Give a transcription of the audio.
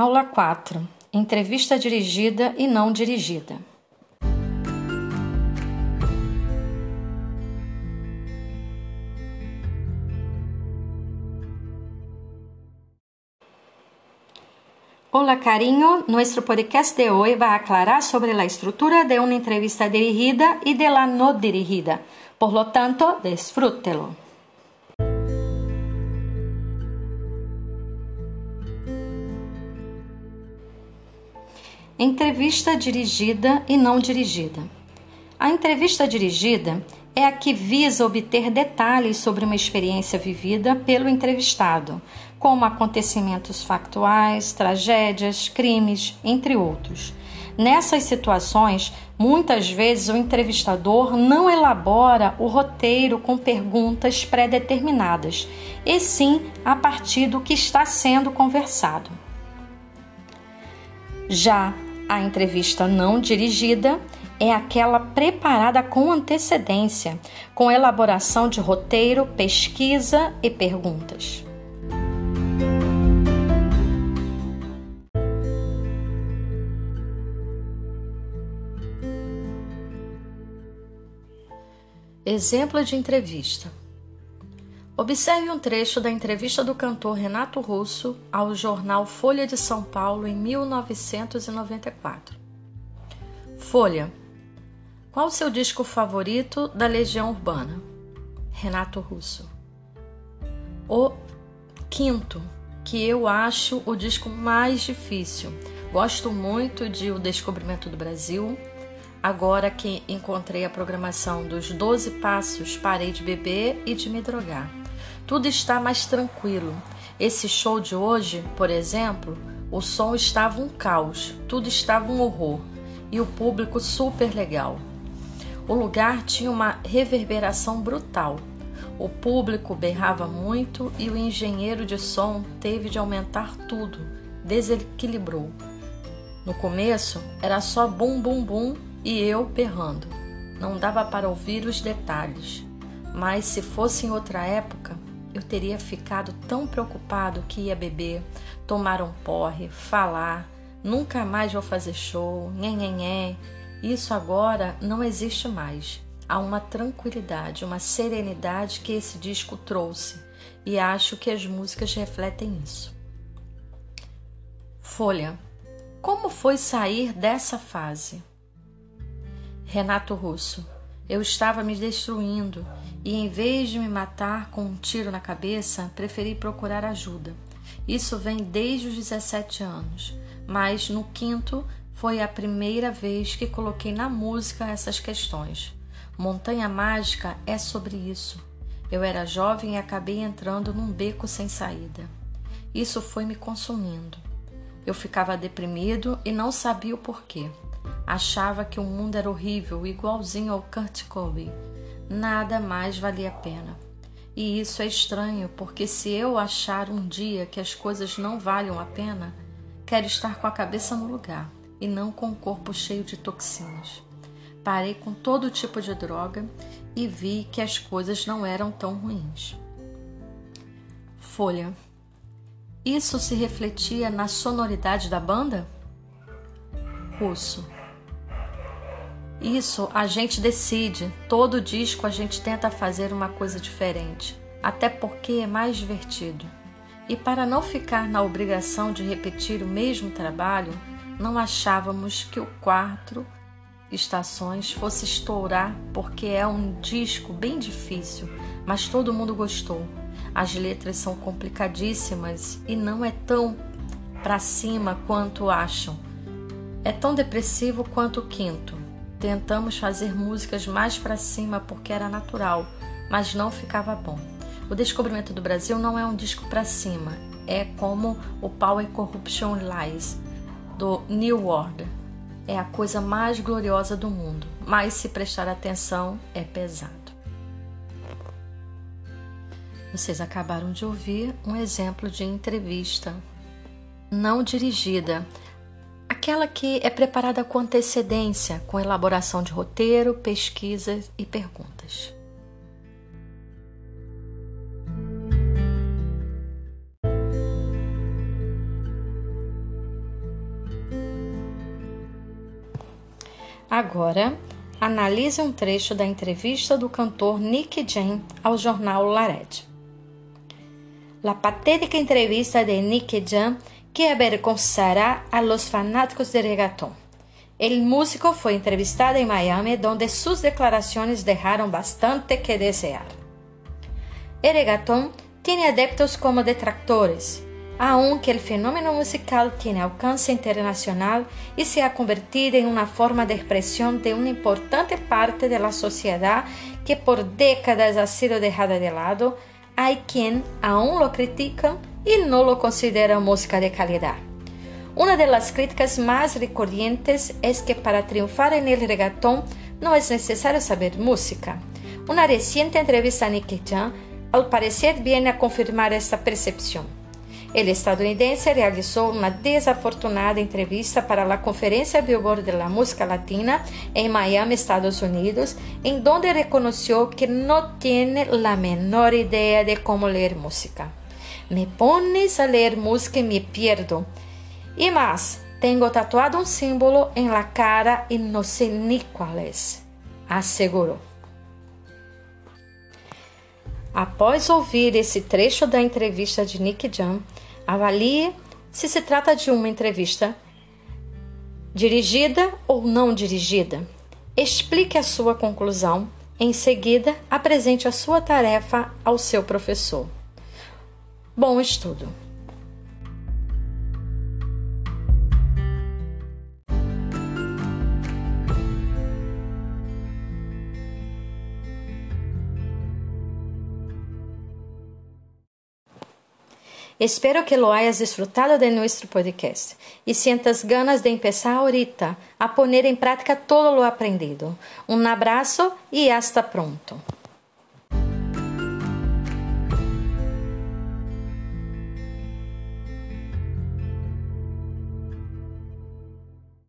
Aula 4 Entrevista dirigida e não dirigida. Hola cariño, nuestro podcast de hoy va a aclarar sobre la estructura de una entrevista dirigida y de la no dirigida. Por lo tanto, disfrútelo. Entrevista dirigida e não dirigida. A entrevista dirigida é a que visa obter detalhes sobre uma experiência vivida pelo entrevistado, como acontecimentos factuais, tragédias, crimes, entre outros. Nessas situações, muitas vezes o entrevistador não elabora o roteiro com perguntas pré-determinadas, e sim a partir do que está sendo conversado. Já a entrevista não dirigida é aquela preparada com antecedência, com elaboração de roteiro, pesquisa e perguntas. Exemplo de entrevista. Observe um trecho da entrevista do cantor Renato Russo ao jornal Folha de São Paulo em 1994. Folha. Qual o seu disco favorito da Legião Urbana? Renato Russo. O quinto, que eu acho o disco mais difícil. Gosto muito de O Descobrimento do Brasil. Agora que encontrei a programação dos 12 passos, parei de beber e de me drogar. Tudo está mais tranquilo. Esse show de hoje, por exemplo, o som estava um caos, tudo estava um horror e o público super legal. O lugar tinha uma reverberação brutal. O público berrava muito e o engenheiro de som teve de aumentar tudo, desequilibrou. No começo era só bum bum bum e eu berrando. Não dava para ouvir os detalhes. Mas se fosse em outra época, eu teria ficado tão preocupado que ia beber, tomar um porre, falar, nunca mais vou fazer show, nhenhenhé. Isso agora não existe mais. Há uma tranquilidade, uma serenidade que esse disco trouxe e acho que as músicas refletem isso. Folha. Como foi sair dessa fase? Renato Russo. Eu estava me destruindo e, em vez de me matar com um tiro na cabeça, preferi procurar ajuda. Isso vem desde os 17 anos, mas no quinto foi a primeira vez que coloquei na música essas questões. Montanha Mágica é sobre isso. Eu era jovem e acabei entrando num beco sem saída. Isso foi me consumindo. Eu ficava deprimido e não sabia o porquê. Achava que o mundo era horrível, igualzinho ao Kurt Cobain. Nada mais valia a pena. E isso é estranho, porque se eu achar um dia que as coisas não valham a pena, quero estar com a cabeça no lugar e não com o corpo cheio de toxinas. Parei com todo tipo de droga e vi que as coisas não eram tão ruins. Folha. Isso se refletia na sonoridade da banda? Russo. Isso a gente decide. Todo disco a gente tenta fazer uma coisa diferente, até porque é mais divertido. E para não ficar na obrigação de repetir o mesmo trabalho, não achávamos que o quatro estações fosse estourar, porque é um disco bem difícil, mas todo mundo gostou. As letras são complicadíssimas e não é tão para cima quanto acham. É tão depressivo quanto o quinto. Tentamos fazer músicas mais para cima porque era natural, mas não ficava bom. O Descobrimento do Brasil não é um disco para cima, é como o Power Corruption Lies do New Order. É a coisa mais gloriosa do mundo, mas se prestar atenção é pesado. Vocês acabaram de ouvir um exemplo de entrevista não dirigida aquela que é preparada com antecedência, com elaboração de roteiro, pesquisas e perguntas. Agora, analise um trecho da entrevista do cantor Nick Jam ao jornal Lared. La patética entrevista de Nick Jam que avergonzará a los fanáticos de reggaetón. El músico fue entrevistado en Miami donde sus declaraciones dejaron bastante que desear. El reggaetón tiene adeptos como detractores, aunque el fenómeno musical tiene alcance internacional y se ha convertido en una forma de expresión de una importante parte de la sociedad que por décadas ha sido dejada de lado, hay quien aún lo critican y no lo consideran música de calidad. Una de las críticas más recurrentes es que para triunfar en el reggaetón no es necesario saber música. Una reciente entrevista a Nicky Jam al parecer viene a confirmar esta percepción. El estadounidense realizó una desafortunada entrevista para la Conferencia Billboard de la Música Latina en Miami, Estados Unidos, en donde reconoció que no tiene la menor idea de cómo leer música. Me pones a leer música y me pierdo. Y más, tengo tatuado un símbolo en la cara y no sé ni cuál es, asegurou. Após ouvir esse trecho da entrevista de Nick Jam, Avalie se se trata de uma entrevista dirigida ou não dirigida. Explique a sua conclusão. Em seguida, apresente a sua tarefa ao seu professor. Bom estudo! Espero que lo hayas disfrutado de nuestro podcast y sientas ganas de empezar ahorita a poner en práctica todo lo aprendido. Un abrazo y hasta pronto.